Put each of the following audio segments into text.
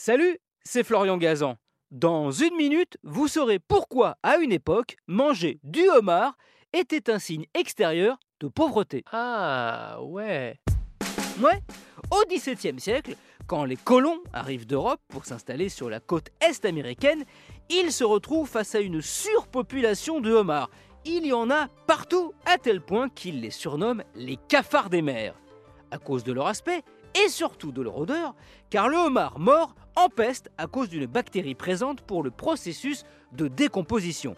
Salut, c'est Florian Gazan. Dans une minute, vous saurez pourquoi, à une époque, manger du homard était un signe extérieur de pauvreté. Ah, ouais. Ouais, au XVIIe siècle, quand les colons arrivent d'Europe pour s'installer sur la côte est américaine, ils se retrouvent face à une surpopulation de homards. Il y en a partout, à tel point qu'ils les surnomment les cafards des mers. À cause de leur aspect, et surtout de leur odeur, car le homard mort empeste à cause d'une bactérie présente pour le processus de décomposition.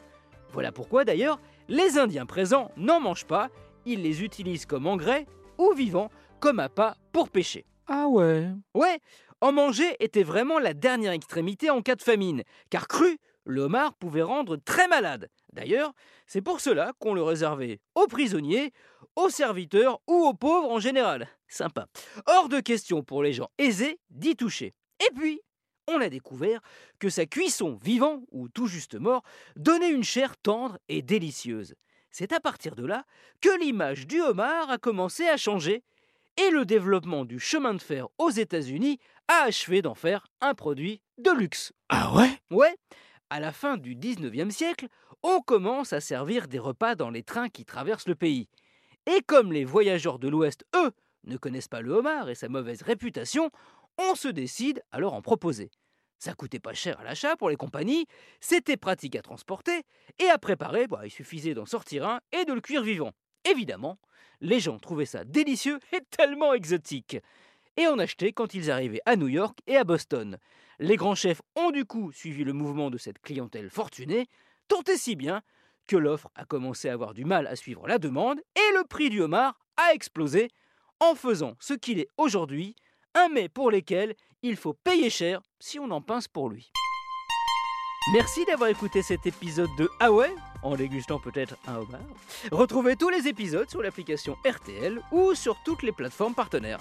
Voilà pourquoi d'ailleurs, les Indiens présents n'en mangent pas, ils les utilisent comme engrais ou vivants comme appât pour pêcher. Ah ouais. Ouais, en manger était vraiment la dernière extrémité en cas de famine, car cru, le homard pouvait rendre très malade. D'ailleurs, c'est pour cela qu'on le réservait aux prisonniers, aux serviteurs ou aux pauvres en général. Sympa. Hors de question pour les gens aisés d'y toucher. Et puis, on a découvert que sa cuisson vivant ou tout juste mort donnait une chair tendre et délicieuse. C'est à partir de là que l'image du homard a commencé à changer et le développement du chemin de fer aux États-Unis a achevé d'en faire un produit de luxe. Ah ouais? Ouais, à la fin du 19e siècle, on commence à servir des repas dans les trains qui traversent le pays. Et comme les voyageurs de l'Ouest, eux, ne connaissent pas le homard et sa mauvaise réputation, on se décide à leur en proposer. Ça coûtait pas cher à l'achat pour les compagnies, c'était pratique à transporter, et à préparer, bah, il suffisait d'en sortir un et de le cuire vivant. Évidemment, les gens trouvaient ça délicieux et tellement exotique. Et en achetaient quand ils arrivaient à New York et à Boston. Les grands chefs ont du coup suivi le mouvement de cette clientèle fortunée, tant et si bien que l'offre a commencé à avoir du mal à suivre la demande et le prix du homard a explosé en faisant ce qu'il est aujourd'hui, un mets pour lequel il faut payer cher si on en pince pour lui. Merci d'avoir écouté cet épisode de Ah en dégustant peut-être un homard. Retrouvez tous les épisodes sur l'application RTL ou sur toutes les plateformes partenaires.